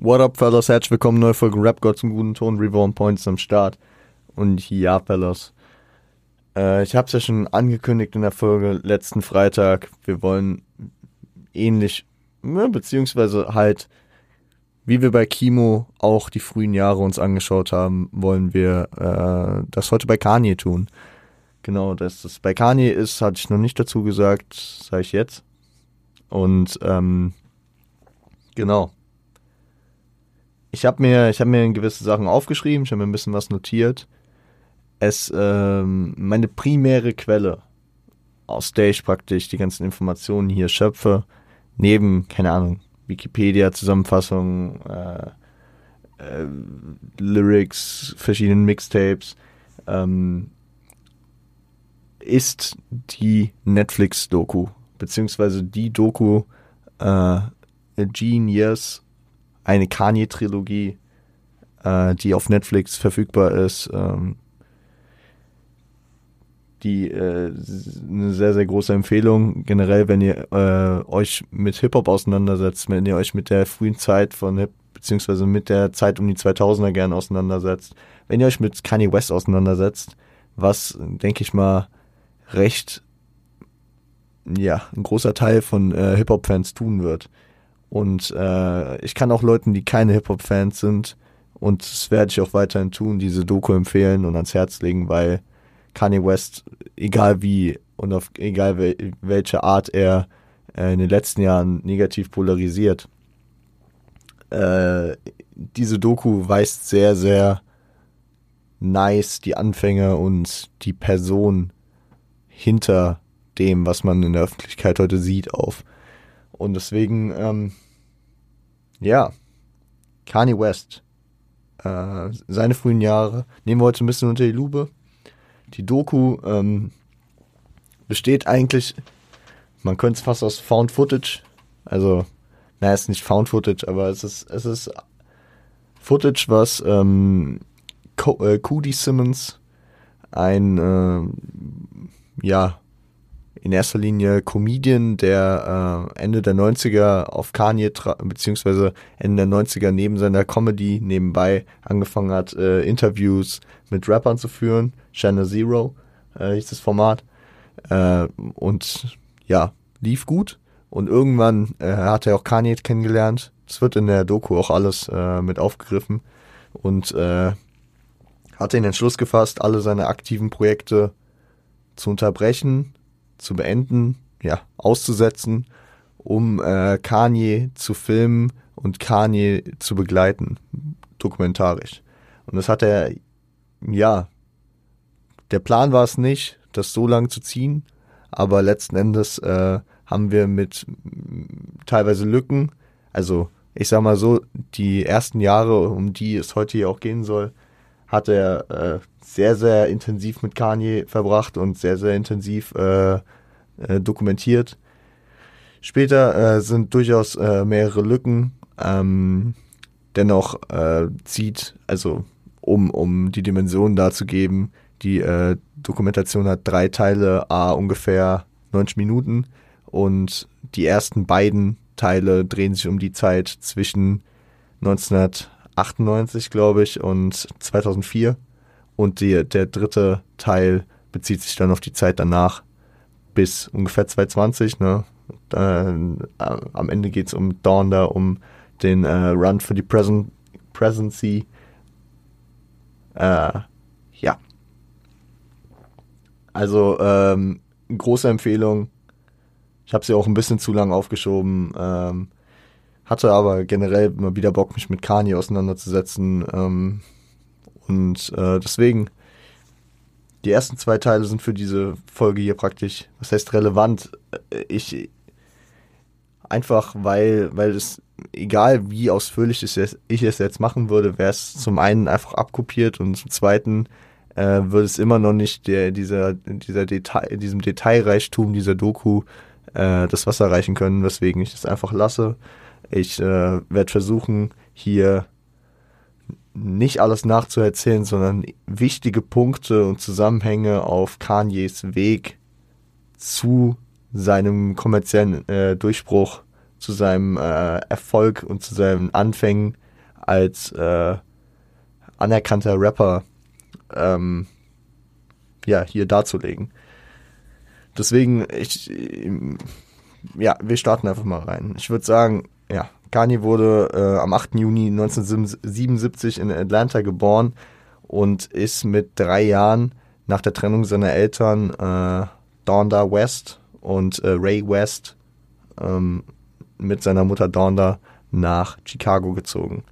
What up, fellas? Herzlich willkommen, neue Folge Rap God zum guten Ton. Reborn Points am Start. Und ja, fellas. Äh, ich hab's ja schon angekündigt in der Folge letzten Freitag. Wir wollen ähnlich, ja, beziehungsweise halt, wie wir bei Kimo auch die frühen Jahre uns angeschaut haben, wollen wir äh, das heute bei Kanye tun. Genau, dass das bei Kanye ist, hatte ich noch nicht dazu gesagt, sage ich jetzt. Und ähm, genau ich habe mir, habe mir gewisse Sachen aufgeschrieben, ich habe mir ein bisschen was notiert. Es, ähm, meine primäre Quelle, aus der ich praktisch die ganzen Informationen hier schöpfe, neben, keine Ahnung, Wikipedia, Zusammenfassung, äh, äh, Lyrics, verschiedenen Mixtapes, ähm, ist die Netflix-Doku, beziehungsweise die Doku äh, Genius eine Kanye-Trilogie, äh, die auf Netflix verfügbar ist, ähm, die äh, eine sehr, sehr große Empfehlung. Generell, wenn ihr äh, euch mit Hip-Hop auseinandersetzt, wenn ihr euch mit der frühen Zeit von Hip, beziehungsweise mit der Zeit um die 2000er gerne auseinandersetzt, wenn ihr euch mit Kanye West auseinandersetzt, was, denke ich mal, recht, ja, ein großer Teil von äh, Hip-Hop-Fans tun wird. Und äh, ich kann auch Leuten, die keine Hip-Hop-Fans sind, und das werde ich auch weiterhin tun, diese Doku empfehlen und ans Herz legen, weil Kanye West, egal wie und auf egal wel, welche Art er äh, in den letzten Jahren negativ polarisiert, äh, diese Doku weist sehr, sehr nice die Anfänge und die Person hinter dem, was man in der Öffentlichkeit heute sieht, auf. Und deswegen, ähm, ja, Kanye West, äh, seine frühen Jahre, nehmen wir heute ein bisschen unter die Lupe. Die Doku ähm, besteht eigentlich, man könnte es fast aus Found Footage, also, naja, es ist nicht Found Footage, aber es ist, es ist Footage, was ähm, Co äh, Cody Simmons, ein, äh, ja, in erster Linie Comedian, der äh, Ende der 90er auf Kanye, beziehungsweise Ende der 90er neben seiner Comedy nebenbei angefangen hat, äh, Interviews mit Rappern zu führen. Channel Zero äh, hieß das Format. Äh, und ja, lief gut. Und irgendwann äh, hat er auch Kanye kennengelernt. Das wird in der Doku auch alles äh, mit aufgegriffen. Und äh, hat den Entschluss gefasst, alle seine aktiven Projekte zu unterbrechen zu beenden, ja, auszusetzen, um äh, Kanye zu filmen und Kanye zu begleiten, dokumentarisch. Und das hat er, ja, der Plan war es nicht, das so lang zu ziehen, aber letzten Endes äh, haben wir mit teilweise Lücken, also ich sag mal so, die ersten Jahre, um die es heute hier auch gehen soll, hat er äh, sehr, sehr intensiv mit Kanye verbracht und sehr, sehr intensiv äh, äh, dokumentiert. Später äh, sind durchaus äh, mehrere Lücken. Ähm, dennoch äh, zieht, also um, um die Dimensionen darzugeben, die äh, Dokumentation hat drei Teile, a ungefähr 90 Minuten und die ersten beiden Teile drehen sich um die Zeit zwischen 1900 98, glaube ich, und 2004. Und die, der dritte Teil bezieht sich dann auf die Zeit danach bis ungefähr 2020. Ne? Dann, äh, am Ende geht es um Dawn da, um den äh, Run für die Present, Presidency. Äh, ja. Also ähm, große Empfehlung. Ich habe sie auch ein bisschen zu lang aufgeschoben. Ähm, hatte aber generell immer wieder Bock, mich mit Kanye auseinanderzusetzen. Ähm, und äh, deswegen, die ersten zwei Teile sind für diese Folge hier praktisch, was heißt relevant? Äh, ich einfach, weil, weil es, egal wie ausführlich ich es, ich es jetzt machen würde, wäre es zum einen einfach abkopiert und zum zweiten äh, würde es immer noch nicht der, dieser, dieser Detail, diesem Detailreichtum dieser Doku äh, das Wasser reichen können, weswegen ich es einfach lasse. Ich äh, werde versuchen, hier nicht alles nachzuerzählen, sondern wichtige Punkte und Zusammenhänge auf Kanyes Weg zu seinem kommerziellen äh, Durchbruch, zu seinem äh, Erfolg und zu seinen Anfängen als äh, anerkannter Rapper ähm, ja, hier darzulegen. Deswegen, ich, ja, wir starten einfach mal rein. Ich würde sagen, ja, Kanye wurde äh, am 8. Juni 1977 in Atlanta geboren und ist mit drei Jahren nach der Trennung seiner Eltern äh, Donda West und äh, Ray West ähm, mit seiner Mutter Donda nach Chicago gezogen.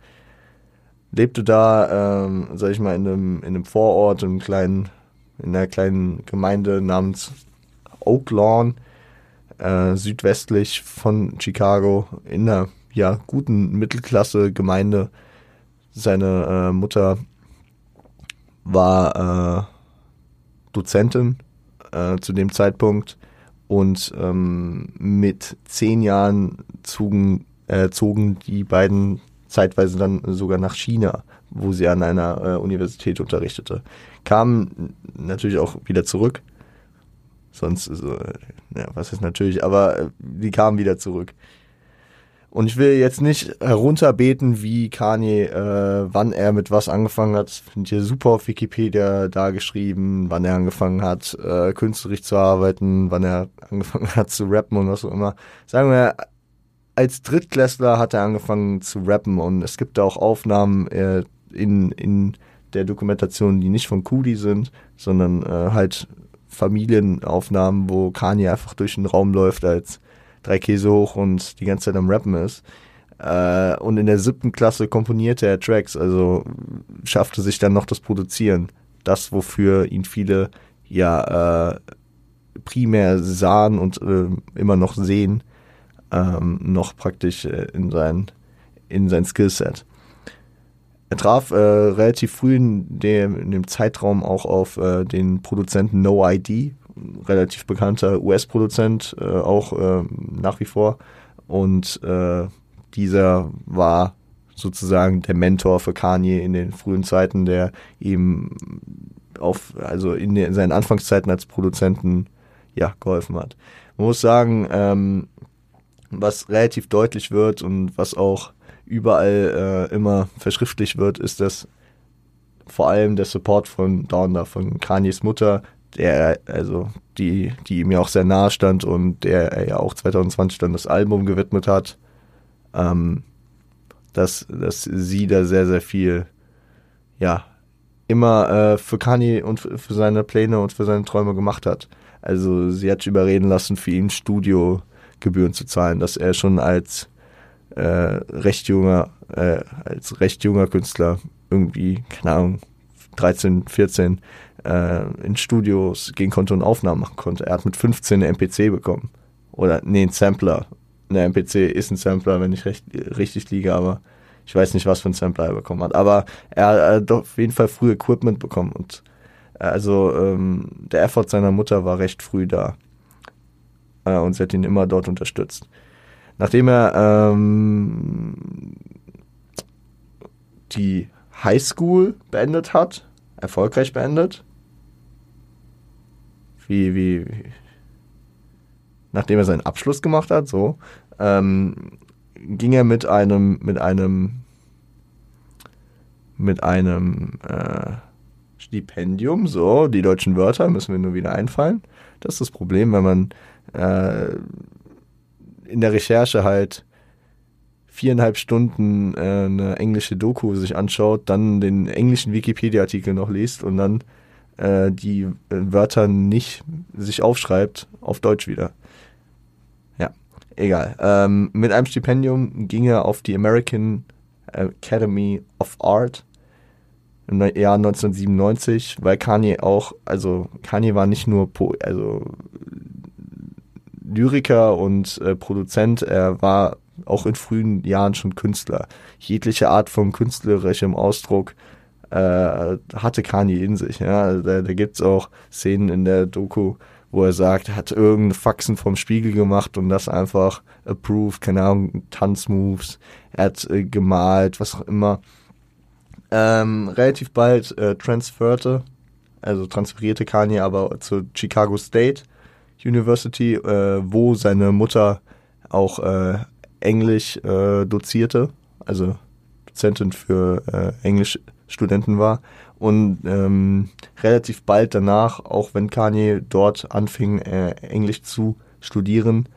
Lebte da, ähm, sag ich mal, in einem, in einem Vorort, in, einem kleinen, in einer kleinen Gemeinde namens Oak Lawn, äh, südwestlich von Chicago, in einer ja, guten Mittelklasse-Gemeinde. Seine äh, Mutter war äh, Dozentin äh, zu dem Zeitpunkt und ähm, mit zehn Jahren zogen, äh, zogen die beiden zeitweise dann sogar nach China, wo sie an einer äh, Universität unterrichtete. Kamen natürlich auch wieder zurück. Sonst, so, ja, was ist natürlich, aber äh, die kamen wieder zurück. Und ich will jetzt nicht herunterbeten, wie Kanye, äh, wann er mit was angefangen hat. Finde hier super auf Wikipedia da geschrieben, wann er angefangen hat, äh, künstlerisch zu arbeiten, wann er angefangen hat zu rappen und was auch immer. Sagen wir, als Drittklässler hat er angefangen zu rappen und es gibt da auch Aufnahmen äh, in, in der Dokumentation, die nicht von Kudi sind, sondern äh, halt Familienaufnahmen, wo Kanye einfach durch den Raum läuft als drei Käse hoch und die ganze Zeit am Rappen ist. Äh, und in der siebten Klasse komponierte er Tracks, also schaffte sich dann noch das Produzieren. Das, wofür ihn viele ja äh, primär sahen und äh, immer noch sehen, ähm, noch praktisch in sein, in sein Skillset. Er traf äh, relativ früh in dem, in dem Zeitraum auch auf äh, den Produzenten No ID, relativ bekannter US-Produzent, äh, auch äh, nach wie vor. Und äh, dieser war sozusagen der Mentor für Kanye in den frühen Zeiten, der ihm auf, also in, den, in seinen Anfangszeiten als Produzenten ja, geholfen hat. Man muss sagen, ähm, was relativ deutlich wird und was auch überall äh, immer verschriftlich wird, ist, dass vor allem der Support von Donda, von Kanyes Mutter, der, also die, die ihm ja auch sehr nahe stand und der er ja auch 2020 dann das Album gewidmet hat, ähm, dass, dass sie da sehr, sehr viel, ja, immer äh, für Kanye und für seine Pläne und für seine Träume gemacht hat. Also sie hat sich überreden lassen, für ihn Studiogebühren zu zahlen, dass er schon als äh, recht junger, äh, als recht junger Künstler irgendwie, keine Ahnung, 13, 14 äh, in Studios gehen konnte und Aufnahmen machen konnte. Er hat mit 15 eine MPC bekommen. Oder, nee, ein Sampler. Eine MPC ist ein Sampler, wenn ich recht, richtig liege, aber ich weiß nicht, was für ein Sampler er bekommen hat. Aber er hat auf jeden Fall früh Equipment bekommen und äh, also ähm, der Effort seiner Mutter war recht früh da. Äh, und sie hat ihn immer dort unterstützt. Nachdem er ähm, die Highschool beendet hat, erfolgreich beendet, wie, wie, nachdem er seinen Abschluss gemacht hat, so, ähm, ging er mit einem, mit einem, mit einem äh, Stipendium, so, die deutschen Wörter müssen wir nur wieder einfallen. Das ist das Problem, wenn man äh, in der Recherche halt viereinhalb Stunden äh, eine englische Doku sich anschaut, dann den englischen Wikipedia-Artikel noch liest und dann äh, die äh, Wörter nicht sich aufschreibt auf Deutsch wieder. Ja, egal. Ähm, mit einem Stipendium ging er auf die American Academy of Art im Jahr 1997, weil Kanye auch, also Kanye war nicht nur po also Lyriker und äh, Produzent, er war auch in frühen Jahren schon Künstler. Jegliche Art von künstlerischem Ausdruck äh, hatte Kanye in sich. Ja? Also da, da gibt es auch Szenen in der Doku, wo er sagt, er hat irgendeine Faxen vom Spiegel gemacht und das einfach approved, keine Ahnung, Tanzmoves, er hat äh, gemalt, was auch immer. Ähm, relativ bald äh, transferte, also transferierte Kanye aber zur Chicago State University, äh, wo seine Mutter auch äh, Englisch äh, dozierte, also Produzentin für äh, Englischstudenten war. Und ähm, relativ bald danach, auch wenn Kanye dort anfing, äh, Englisch zu studieren,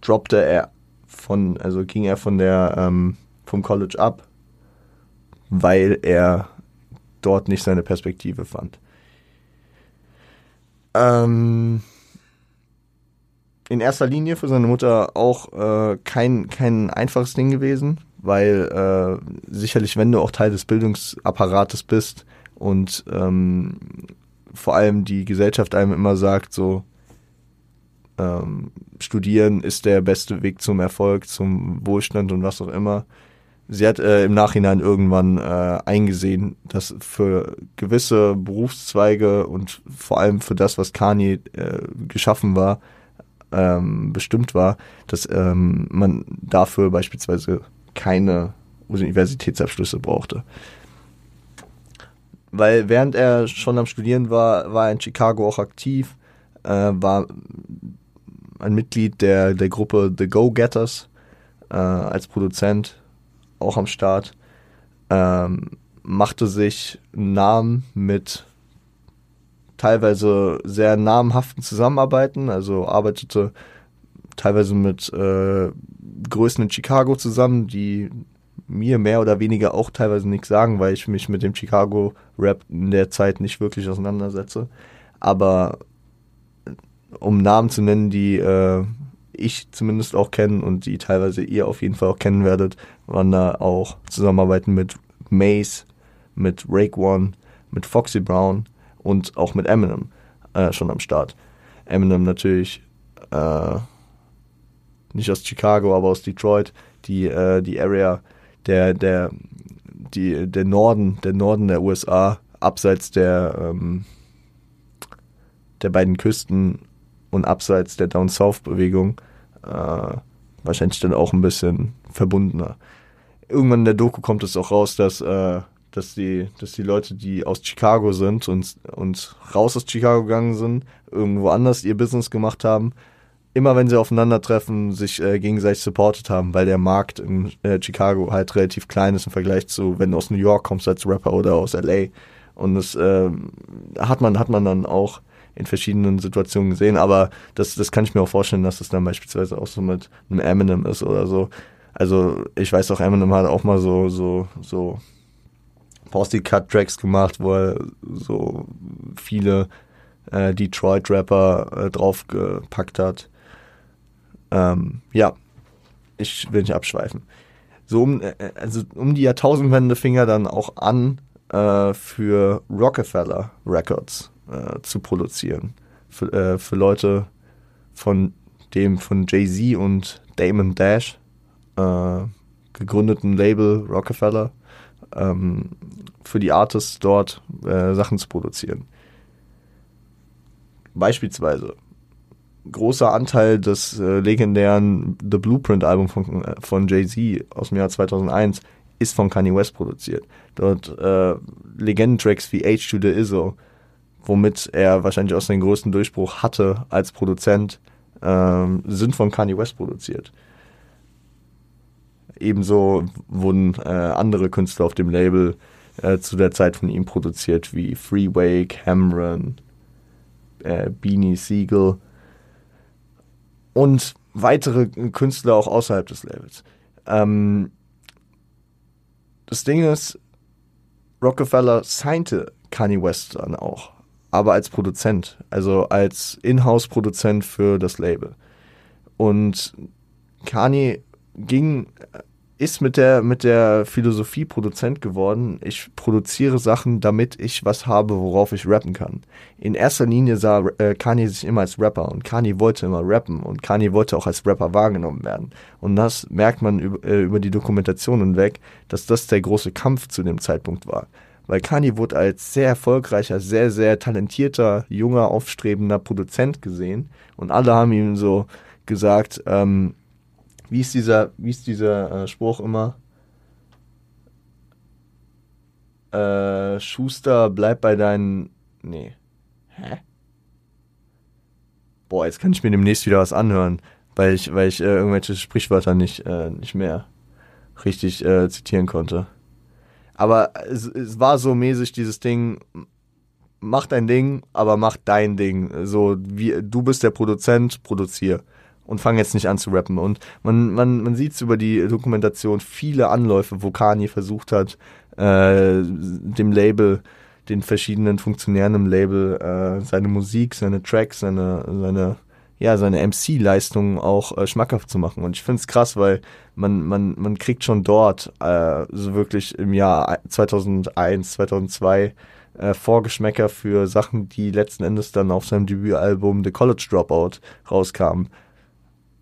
droppte er von, also ging er von der ähm, vom College ab, weil er dort nicht seine Perspektive fand. Ähm, in erster Linie für seine Mutter auch äh, kein, kein einfaches Ding gewesen, weil äh, sicherlich, wenn du auch Teil des Bildungsapparates bist und ähm, vor allem die Gesellschaft einem immer sagt, so ähm, studieren ist der beste Weg zum Erfolg, zum Wohlstand und was auch immer. Sie hat äh, im Nachhinein irgendwann äh, eingesehen, dass für gewisse Berufszweige und vor allem für das, was Kanye äh, geschaffen war, ähm, bestimmt war, dass ähm, man dafür beispielsweise keine Universitätsabschlüsse brauchte. Weil während er schon am Studieren war, war er in Chicago auch aktiv, äh, war ein Mitglied der, der Gruppe The Go-Getters äh, als Produzent auch am Start. Ähm, machte sich einen Namen mit teilweise sehr namhaften Zusammenarbeiten, also arbeitete teilweise mit äh, Größen in Chicago zusammen, die mir mehr oder weniger auch teilweise nichts sagen, weil ich mich mit dem Chicago-Rap in der Zeit nicht wirklich auseinandersetze. Aber um Namen zu nennen, die äh, ich zumindest auch kenne und die teilweise ihr auf jeden Fall auch kennen werdet, waren da auch Zusammenarbeiten mit Mace, mit Rake One, mit Foxy Brown und auch mit Eminem äh, schon am Start. Eminem natürlich äh, nicht aus Chicago, aber aus Detroit, die, äh, die Area, der, der, die, der Norden, der Norden der USA, abseits der, ähm, der beiden Küsten und abseits der Down South Bewegung äh, wahrscheinlich dann auch ein bisschen verbundener. Irgendwann in der Doku kommt es auch raus, dass, äh, dass, die, dass die Leute, die aus Chicago sind und, und raus aus Chicago gegangen sind, irgendwo anders ihr Business gemacht haben, immer wenn sie aufeinandertreffen, sich äh, gegenseitig supportet haben, weil der Markt in äh, Chicago halt relativ klein ist im Vergleich zu, wenn du aus New York kommst als Rapper oder aus LA. Und das äh, hat man, hat man dann auch in verschiedenen Situationen gesehen, aber das, das kann ich mir auch vorstellen, dass das dann beispielsweise auch so mit einem Eminem ist oder so. Also ich weiß auch, Eminem hat auch mal so, so, so Posse-Cut-Tracks gemacht, wo er so viele äh, Detroit-Rapper äh, draufgepackt hat. Ähm, ja, ich will nicht abschweifen. So um, äh, also um die Jahrtausendwende fing er dann auch an, äh, für Rockefeller Records äh, zu produzieren. Für, äh, für Leute von dem von Jay-Z und Damon Dash äh, gegründeten Label Rockefeller ähm, für die Artists dort äh, Sachen zu produzieren. Beispielsweise großer Anteil des äh, legendären The Blueprint Album von, äh, von Jay-Z aus dem Jahr 2001 ist von Kanye West produziert. Dort äh, Legendentracks wie H to the Izzo womit er wahrscheinlich auch seinen größten Durchbruch hatte als Produzent, ähm, sind von Kanye West produziert. Ebenso wurden äh, andere Künstler auf dem Label äh, zu der Zeit von ihm produziert, wie Freeway, Cameron, äh, Beanie Siegel und weitere Künstler auch außerhalb des Labels. Ähm, das Ding ist, Rockefeller signte Kanye West dann auch aber als Produzent, also als Inhouse-Produzent für das Label. Und Kanye ging, ist mit der, mit der Philosophie Produzent geworden. Ich produziere Sachen, damit ich was habe, worauf ich rappen kann. In erster Linie sah äh, Kanye sich immer als Rapper und Kanye wollte immer rappen und Kanye wollte auch als Rapper wahrgenommen werden. Und das merkt man über, äh, über die Dokumentation hinweg, dass das der große Kampf zu dem Zeitpunkt war weil Kanye wurde als sehr erfolgreicher, sehr, sehr talentierter, junger, aufstrebender Produzent gesehen und alle haben ihm so gesagt, ähm, wie ist dieser, wie ist dieser äh, Spruch immer? Äh, Schuster, bleib bei deinen, nee, hä? Boah, jetzt kann ich mir demnächst wieder was anhören, weil ich, weil ich äh, irgendwelche Sprichwörter nicht, äh, nicht mehr richtig äh, zitieren konnte. Aber es, es war so mäßig dieses Ding, mach dein Ding, aber mach dein Ding. So wie du bist der Produzent, produzier und fang jetzt nicht an zu rappen. Und man, man, man sieht über die Dokumentation viele Anläufe, wo Kanye versucht hat, äh, dem Label, den verschiedenen Funktionären im Label, äh, seine Musik, seine Tracks, seine, seine, ja, seine MC-Leistungen auch äh, schmackhaft zu machen. Und ich finde es krass, weil man, man, man kriegt schon dort, äh, so wirklich im Jahr 2001, 2002, äh, Vorgeschmäcker für Sachen, die letzten Endes dann auf seinem Debütalbum The College Dropout rauskamen.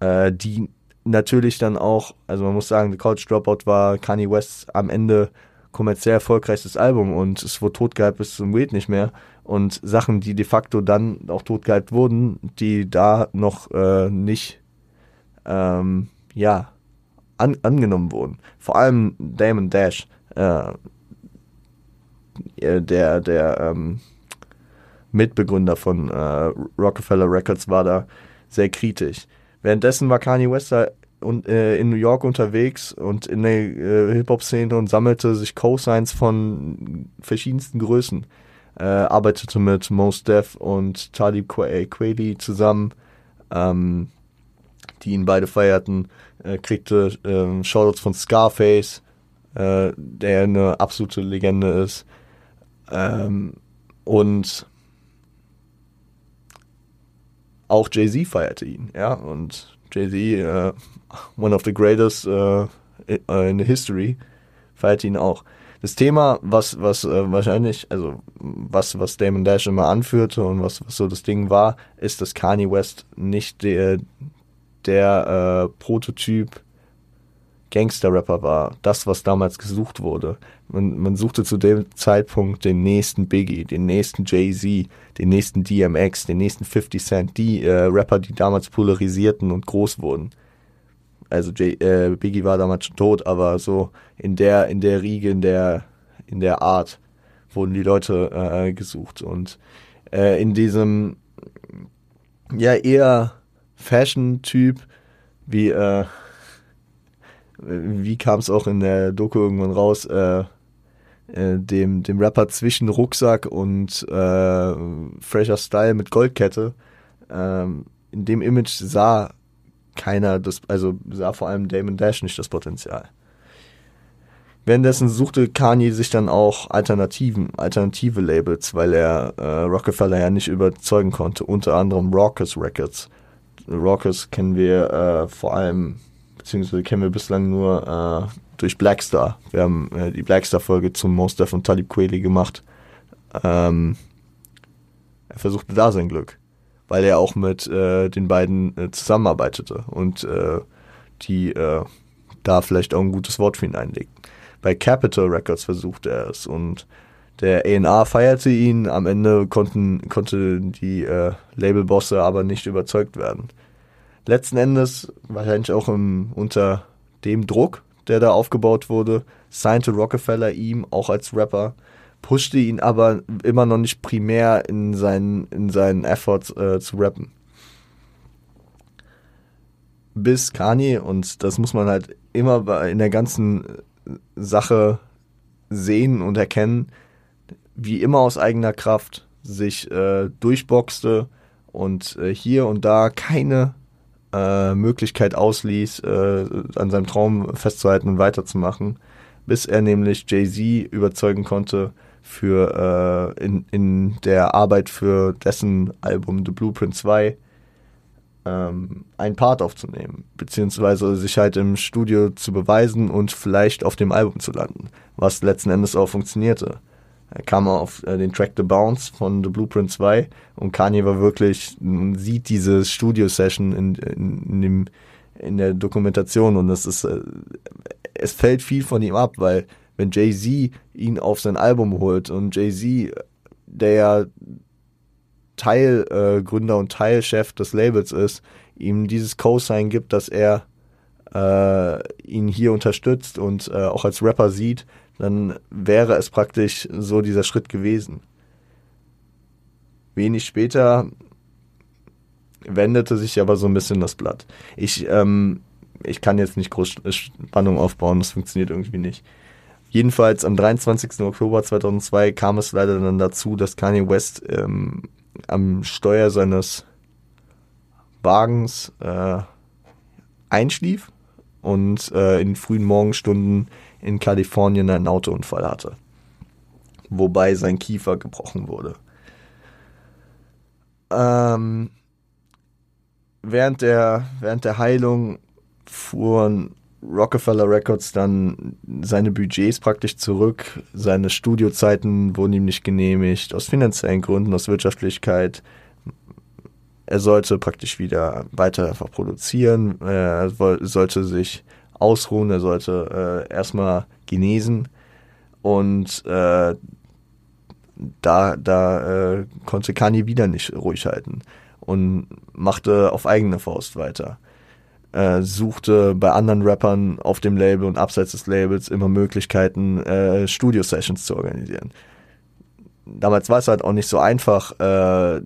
Äh, die natürlich dann auch, also man muss sagen, The College Dropout war Kanye West am Ende kommerziell erfolgreichstes Album und es wurde totgehypt bis zum Weed nicht mehr. Und Sachen, die de facto dann auch totgehypt wurden, die da noch äh, nicht, ähm, ja, an, angenommen wurden. Vor allem Damon Dash, äh, der, der ähm, Mitbegründer von äh, Rockefeller Records war da sehr kritisch. Währenddessen war Kanye West da und, äh, in New York unterwegs und in der äh, Hip-Hop-Szene und sammelte sich Co-Signs von verschiedensten Größen. Äh, arbeitete mit Mos Def und Talib Kweli zusammen, ähm, die ihn beide feierten. Äh, kriegte äh, Shoutouts von Scarface, äh, der eine absolute Legende ist. Ähm, und auch Jay-Z feierte ihn, ja, und Jay-Z, uh, one of the greatest uh, in the history, feierte ihn auch. Das Thema, was, was äh, wahrscheinlich, also was, was Damon Dash immer anführte und was, was so das Ding war, ist, dass Kanye West nicht der, der äh, Prototyp Gangster-Rapper war. Das, was damals gesucht wurde. Man, man suchte zu dem Zeitpunkt den nächsten Biggie, den nächsten Jay-Z, den nächsten DMX, den nächsten 50 Cent, die äh, Rapper, die damals polarisierten und groß wurden. Also Jay, äh, Biggie war damals schon tot, aber so in der, in der Riege, in der, in der Art wurden die Leute äh, gesucht. Und äh, in diesem ja eher Fashion-Typ wie äh, wie kam es auch in der Doku irgendwann raus, äh, äh, dem, dem Rapper zwischen Rucksack und äh, fresher Style mit Goldkette. Ähm, in dem Image sah keiner das, also sah vor allem Damon Dash nicht das Potenzial. Währenddessen suchte Kanye sich dann auch Alternativen, alternative Labels, weil er äh, Rockefeller ja nicht überzeugen konnte, unter anderem Raucous Records. Raucous kennen wir äh, vor allem beziehungsweise kennen wir bislang nur äh, durch Blackstar. Wir haben äh, die Blackstar-Folge zum Def und Talib Kweli gemacht. Ähm, er versuchte da sein Glück, weil er auch mit äh, den beiden äh, zusammenarbeitete und äh, die äh, da vielleicht auch ein gutes Wort für ihn einlegten. Bei Capitol Records versuchte er es und der A&R feierte ihn, am Ende konnten, konnte die Labelbosse aber nicht überzeugt werden letzten Endes, wahrscheinlich auch im, unter dem Druck, der da aufgebaut wurde, signte Rockefeller ihm auch als Rapper, pushte ihn aber immer noch nicht primär in seinen, in seinen Efforts äh, zu rappen. Bis Kanye, und das muss man halt immer in der ganzen Sache sehen und erkennen, wie immer aus eigener Kraft sich äh, durchboxte und äh, hier und da keine äh, Möglichkeit ausließ, äh, an seinem Traum festzuhalten und weiterzumachen, bis er nämlich Jay-Z überzeugen konnte, für äh, in, in der Arbeit für dessen Album The Blueprint 2 ähm, einen Part aufzunehmen, beziehungsweise sich halt im Studio zu beweisen und vielleicht auf dem Album zu landen, was letzten Endes auch funktionierte. Er kam auf äh, den Track The Bounce von The Blueprint 2 und Kanye war wirklich, man sieht diese Studio-Session in, in, in, in der Dokumentation und es ist, äh, es fällt viel von ihm ab, weil wenn Jay-Z ihn auf sein Album holt und Jay-Z, der ja Teilgründer äh, und Teilchef des Labels ist, ihm dieses Co-Sign gibt, dass er äh, ihn hier unterstützt und äh, auch als Rapper sieht, dann wäre es praktisch so dieser Schritt gewesen. Wenig später wendete sich aber so ein bisschen das Blatt. Ich ähm, ich kann jetzt nicht groß Spannung aufbauen, das funktioniert irgendwie nicht. Jedenfalls am 23. Oktober 2002 kam es leider dann dazu, dass Kanye West ähm, am Steuer seines Wagens äh, einschlief und äh, in frühen Morgenstunden in Kalifornien einen Autounfall hatte, wobei sein Kiefer gebrochen wurde. Ähm, während, der, während der Heilung fuhren Rockefeller Records dann seine Budgets praktisch zurück, seine Studiozeiten wurden ihm nicht genehmigt, aus finanziellen Gründen, aus Wirtschaftlichkeit. Er sollte praktisch wieder weiter einfach produzieren, er sollte sich ausruhen, er sollte äh, erstmal genesen und äh, da, da äh, konnte Kanye wieder nicht ruhig halten und machte auf eigene Faust weiter. Äh, suchte bei anderen Rappern auf dem Label und abseits des Labels immer Möglichkeiten, äh, Studio-Sessions zu organisieren. Damals war es halt auch nicht so einfach. Äh,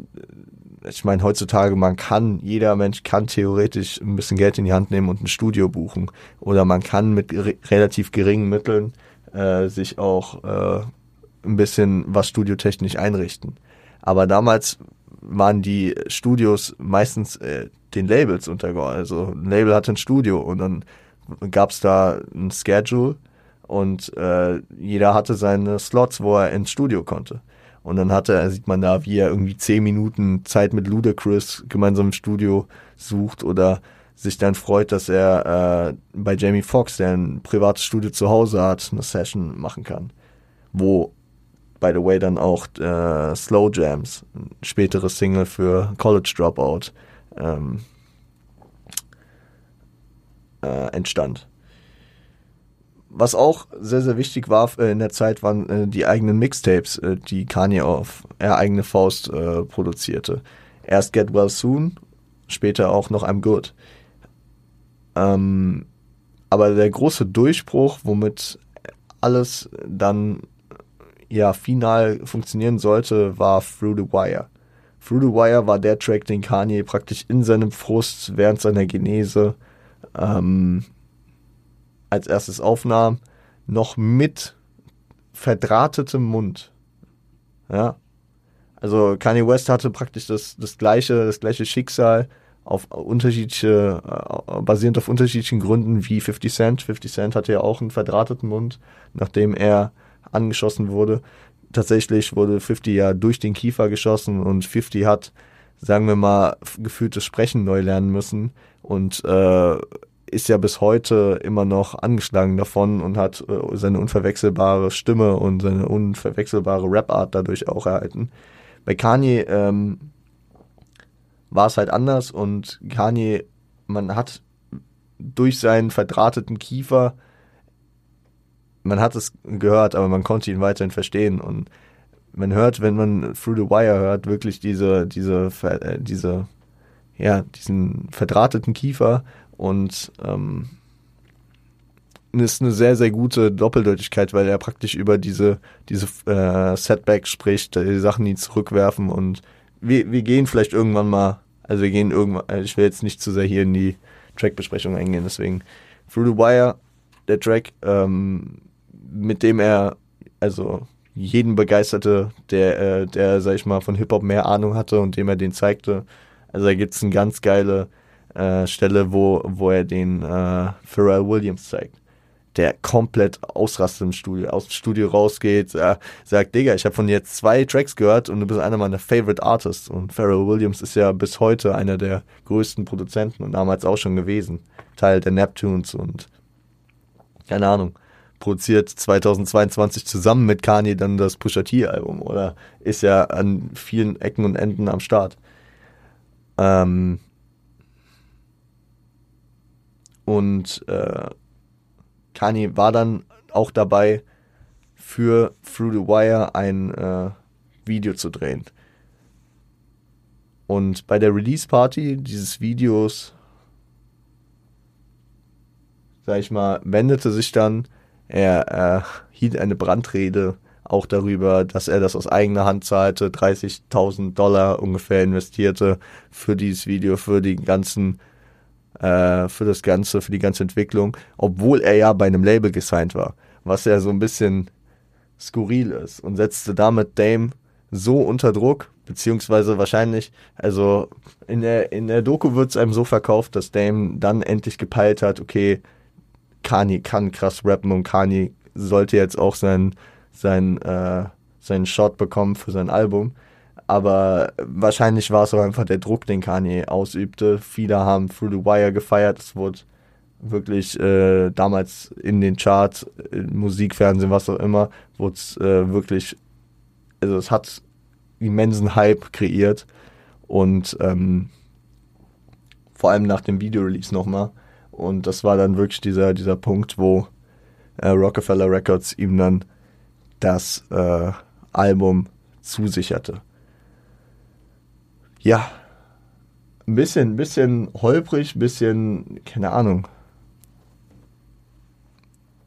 ich meine, heutzutage, man kann, jeder Mensch kann theoretisch ein bisschen Geld in die Hand nehmen und ein Studio buchen. Oder man kann mit relativ geringen Mitteln äh, sich auch äh, ein bisschen was studiotechnisch einrichten. Aber damals waren die Studios meistens äh, den Labels untergeordnet. Also ein Label hatte ein Studio und dann gab es da ein Schedule und äh, jeder hatte seine Slots, wo er ins Studio konnte. Und dann hatte, sieht man da, wie er irgendwie zehn Minuten Zeit mit Ludacris gemeinsam im Studio sucht oder sich dann freut, dass er äh, bei Jamie Foxx, der ein privates Studio zu Hause hat, eine Session machen kann. Wo by the way, dann auch äh, Slow Jams, ein späteres Single für College Dropout, ähm, äh, entstand. Was auch sehr, sehr wichtig war äh, in der Zeit, waren äh, die eigenen Mixtapes, äh, die Kanye auf er eigene Faust produzierte. Erst Get Well Soon, später auch noch I'm Good. Ähm, aber der große Durchbruch, womit alles dann ja final funktionieren sollte, war Through the Wire. Through the Wire war der Track, den Kanye praktisch in seinem Frust während seiner Genese ähm, als erstes aufnahm, noch mit verdrahtetem Mund. Ja. Also Kanye West hatte praktisch das, das gleiche, das gleiche Schicksal auf unterschiedliche, äh, basierend auf unterschiedlichen Gründen wie 50 Cent. 50 Cent hatte ja auch einen verdrahteten Mund, nachdem er angeschossen wurde. Tatsächlich wurde 50 ja durch den Kiefer geschossen und 50 hat, sagen wir mal, gefühltes Sprechen neu lernen müssen und äh, ist ja bis heute immer noch angeschlagen davon und hat äh, seine unverwechselbare Stimme und seine unverwechselbare Rap-Art dadurch auch erhalten. Bei Kanye ähm, war es halt anders und Kanye, man hat durch seinen verdrahteten Kiefer man hat es gehört, aber man konnte ihn weiterhin verstehen und man hört, wenn man Through the Wire hört, wirklich diese, diese, äh, diese, ja, diesen verdrahteten Kiefer und ähm, ist eine sehr, sehr gute Doppeldeutigkeit, weil er praktisch über diese, diese äh, Setbacks spricht, die Sachen, die zurückwerfen und wir, wir gehen vielleicht irgendwann mal, also wir gehen irgendwann, äh, ich will jetzt nicht zu sehr hier in die Trackbesprechung eingehen, deswegen Through the Wire, der Track, ähm, mit dem er also jeden begeisterte, der, äh, der, sag ich mal, von Hip-Hop mehr Ahnung hatte und dem er den zeigte. Also da gibt's eine ganz geile äh, Stelle, wo, wo er den äh, Pharrell Williams zeigt. Der komplett ausrastet im Studio, aus dem Studio rausgeht, äh, sagt, Digga, ich habe von dir zwei Tracks gehört und du bist einer meiner Favorite Artists. Und Pharrell Williams ist ja bis heute einer der größten Produzenten und damals auch schon gewesen. Teil der Neptunes und keine Ahnung produziert 2022 zusammen mit Kanye dann das Pusha T-Album oder ist ja an vielen Ecken und Enden am Start. Ähm und äh, Kanye war dann auch dabei, für Through the Wire ein äh, Video zu drehen. Und bei der Release-Party dieses Videos, sag ich mal, wendete sich dann er äh, hielt eine Brandrede auch darüber, dass er das aus eigener Hand zahlte, 30.000 Dollar ungefähr investierte für dieses Video, für die ganzen äh, für das Ganze, für die ganze Entwicklung, obwohl er ja bei einem Label gesigned war, was ja so ein bisschen skurril ist und setzte damit Dame so unter Druck, beziehungsweise wahrscheinlich, also in der, in der Doku wird es einem so verkauft, dass Dame dann endlich gepeilt hat, okay, Kanye kann krass rappen und Kanye sollte jetzt auch sein, sein, äh, seinen Shot bekommen für sein Album. Aber wahrscheinlich war es auch einfach der Druck, den Kanye ausübte. Viele haben Through the Wire gefeiert. Es wurde wirklich äh, damals in den Charts, Musik, Fernsehen, was auch immer, wurde es äh, wirklich, also es hat immensen Hype kreiert und ähm, vor allem nach dem Video-Release nochmal. Und das war dann wirklich dieser, dieser Punkt, wo äh, Rockefeller Records ihm dann das äh, Album zusicherte. Ja, ein bisschen, ein bisschen holprig, ein bisschen, keine Ahnung.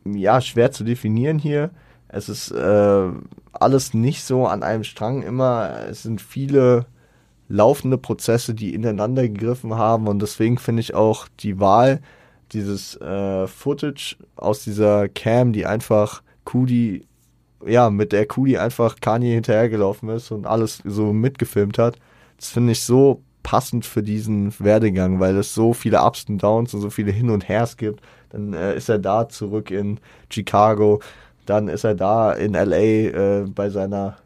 Ja, schwer zu definieren hier. Es ist äh, alles nicht so an einem Strang immer. Es sind viele laufende Prozesse, die ineinander gegriffen haben und deswegen finde ich auch die Wahl dieses äh, Footage aus dieser Cam, die einfach Kudi, ja, mit der Kudi einfach Kanye hinterhergelaufen ist und alles so mitgefilmt hat. Das finde ich so passend für diesen Werdegang, weil es so viele Ups und Downs und so viele Hin und Hers gibt. Dann äh, ist er da zurück in Chicago, dann ist er da in LA äh, bei seiner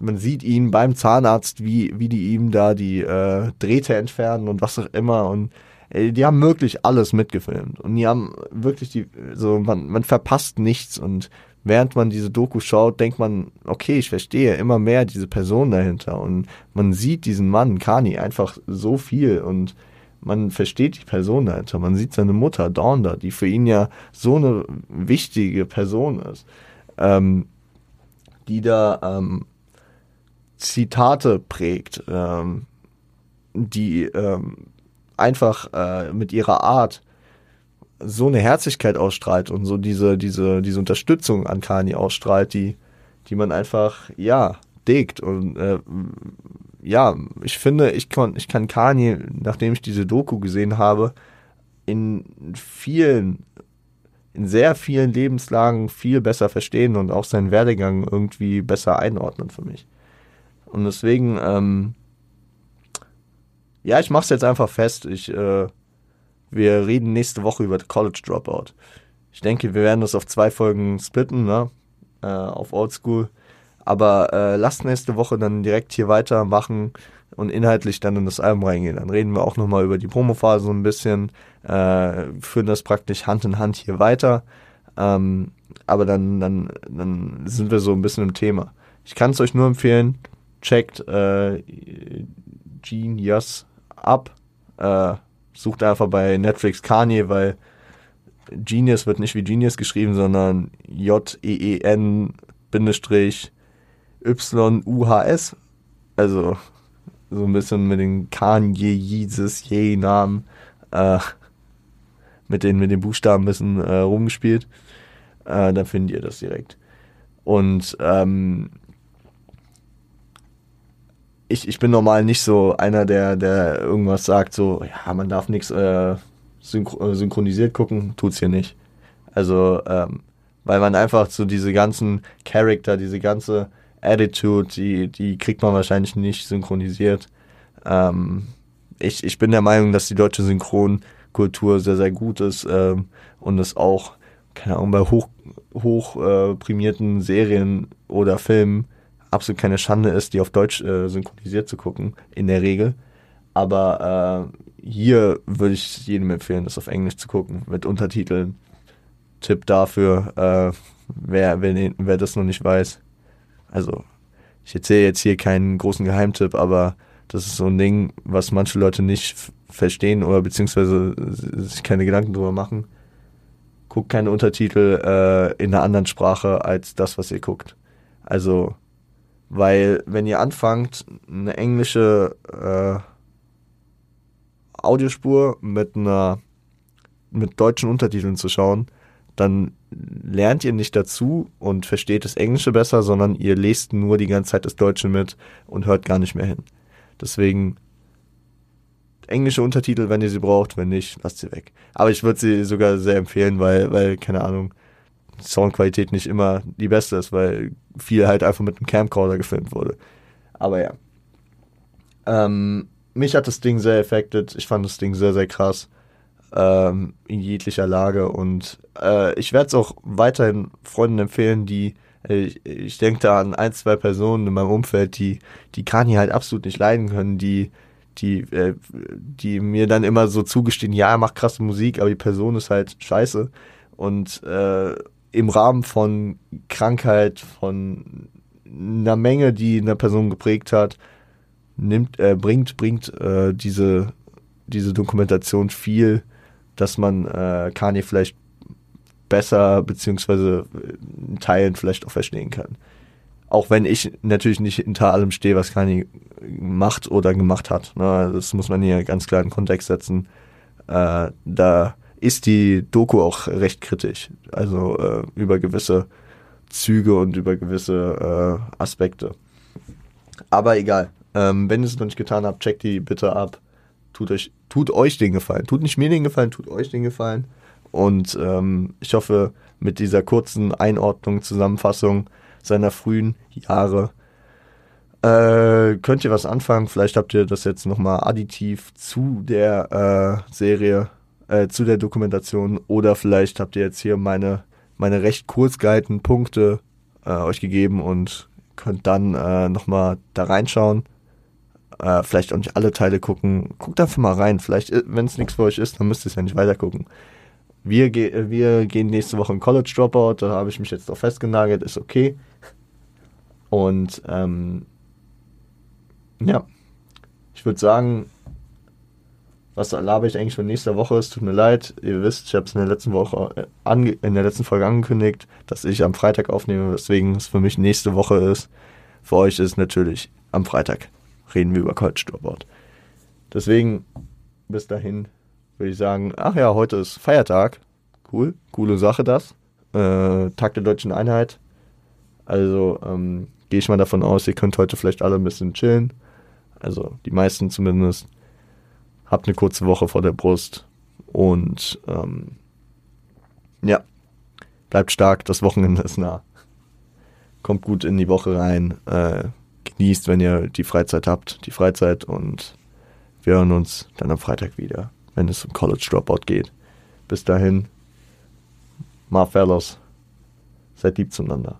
man sieht ihn beim Zahnarzt, wie, wie die ihm da die äh, Drähte entfernen und was auch immer. Und äh, die haben wirklich alles mitgefilmt. Und die haben wirklich die, so, man, man verpasst nichts. Und während man diese Doku schaut, denkt man, okay, ich verstehe immer mehr diese Person dahinter. Und man sieht diesen Mann, Kani, einfach so viel. Und man versteht die Person dahinter. Man sieht seine Mutter, Donda, die für ihn ja so eine wichtige Person ist. Ähm, die da ähm, Zitate prägt, ähm, die ähm, einfach äh, mit ihrer Art so eine Herzlichkeit ausstrahlt und so diese, diese, diese Unterstützung an Kani ausstrahlt, die, die man einfach, ja, degt. Und äh, ja, ich finde, ich kann, ich kann Kani, nachdem ich diese Doku gesehen habe, in vielen, in sehr vielen Lebenslagen viel besser verstehen und auch seinen Werdegang irgendwie besser einordnen für mich. Und deswegen, ähm, ja, ich mach's jetzt einfach fest. Ich, äh, wir reden nächste Woche über College Dropout. Ich denke, wir werden das auf zwei Folgen splitten, ne? Äh, auf Oldschool. Aber äh, lasst nächste Woche dann direkt hier weitermachen und inhaltlich dann in das Album reingehen. Dann reden wir auch nochmal über die Promophase so ein bisschen, äh, führen das praktisch Hand in Hand hier weiter. Ähm, aber dann, dann, dann sind wir so ein bisschen im Thema. Ich kann es euch nur empfehlen, checkt äh, Genius ab. Äh, sucht einfach bei Netflix Kanye, weil Genius wird nicht wie Genius geschrieben, sondern J-E-E-N Y-U-H-S. Also so ein bisschen mit den Kanye, Jesus, Je Namen, äh, mit den, mit den Buchstaben ein bisschen äh, rumgespielt. Äh, dann findet ihr das direkt. Und ähm, ich, ich bin normal nicht so einer, der, der irgendwas sagt, so, ja, man darf nichts äh, äh, synchronisiert gucken, tut's hier nicht. Also, ähm, weil man einfach so diese ganzen Charakter, diese ganze Attitude, die, die kriegt man wahrscheinlich nicht synchronisiert. Ähm, ich, ich bin der Meinung, dass die deutsche Synchronkultur sehr, sehr gut ist ähm, und es auch, keine Ahnung, bei hoch, hoch äh, prämierten Serien oder Filmen absolut keine Schande ist, die auf Deutsch äh, synchronisiert zu gucken, in der Regel. Aber äh, hier würde ich jedem empfehlen, das auf Englisch zu gucken, mit Untertiteln. Tipp dafür, äh, wer, wer, wer das noch nicht weiß. Also, ich erzähle jetzt hier keinen großen Geheimtipp, aber das ist so ein Ding, was manche Leute nicht verstehen oder beziehungsweise sich keine Gedanken drüber machen. Guckt keine Untertitel äh, in einer anderen Sprache als das, was ihr guckt. Also weil wenn ihr anfangt, eine englische äh, Audiospur mit einer mit deutschen Untertiteln zu schauen, dann lernt ihr nicht dazu und versteht das Englische besser, sondern ihr lest nur die ganze Zeit das Deutsche mit und hört gar nicht mehr hin. Deswegen englische Untertitel, wenn ihr sie braucht. Wenn nicht, lasst sie weg. Aber ich würde sie sogar sehr empfehlen, weil, weil, keine Ahnung, Soundqualität nicht immer die beste ist, weil viel halt einfach mit einem Camcorder gefilmt wurde. Aber ja. Ähm, mich hat das Ding sehr affected. Ich fand das Ding sehr, sehr krass. Ähm, in jeglicher Lage. Und äh, ich werde es auch weiterhin Freunden empfehlen, die äh, ich, ich denke da an ein, zwei Personen in meinem Umfeld, die, die Kanye halt absolut nicht leiden können, die, die, äh, die mir dann immer so zugestehen, ja, er macht krasse Musik, aber die Person ist halt scheiße. Und äh, im Rahmen von Krankheit, von einer Menge, die eine Person geprägt hat, nimmt, äh, bringt, bringt äh, diese, diese Dokumentation viel, dass man äh, Kanye vielleicht besser beziehungsweise in Teilen vielleicht auch verstehen kann. Auch wenn ich natürlich nicht hinter allem stehe, was Kanye macht oder gemacht hat. Ne? Das muss man hier ganz klar in Kontext setzen. Äh, da ist die Doku auch recht kritisch. Also äh, über gewisse Züge und über gewisse äh, Aspekte. Aber egal. Ähm, wenn ihr es noch nicht getan habt, checkt die bitte ab. Tut euch, tut euch den Gefallen. Tut nicht mir den Gefallen, tut euch den Gefallen. Und ähm, ich hoffe, mit dieser kurzen Einordnung, Zusammenfassung seiner frühen Jahre äh, könnt ihr was anfangen. Vielleicht habt ihr das jetzt nochmal additiv zu der äh, Serie äh, zu der Dokumentation oder vielleicht habt ihr jetzt hier meine, meine recht kurz gehaltenen Punkte äh, euch gegeben und könnt dann äh, nochmal da reinschauen. Äh, vielleicht auch nicht alle Teile gucken. Guckt einfach mal rein. Vielleicht, äh, wenn es nichts für euch ist, dann müsst ihr es ja nicht weiter gucken. Wir, ge äh, wir gehen nächste Woche in College Dropout, da habe ich mich jetzt noch festgenagelt, ist okay. Und ähm, ja, ich würde sagen, was laber ich eigentlich von nächster Woche? Es tut mir leid, ihr wisst, ich habe es in der letzten Woche äh, in der letzten Folge angekündigt, dass ich am Freitag aufnehme, weswegen es für mich nächste Woche ist. Für euch ist natürlich am Freitag reden wir über College Dropout. Deswegen bis dahin würde ich sagen, ach ja, heute ist Feiertag. Cool, coole Sache das. Äh, Tag der deutschen Einheit. Also ähm, gehe ich mal davon aus, ihr könnt heute vielleicht alle ein bisschen chillen. Also die meisten zumindest habt eine kurze Woche vor der Brust und ähm, ja, bleibt stark, das Wochenende ist nah. Kommt gut in die Woche rein, äh, genießt, wenn ihr die Freizeit habt, die Freizeit und wir hören uns dann am Freitag wieder, wenn es um College Dropout geht. Bis dahin, Marfellos, seid lieb zueinander.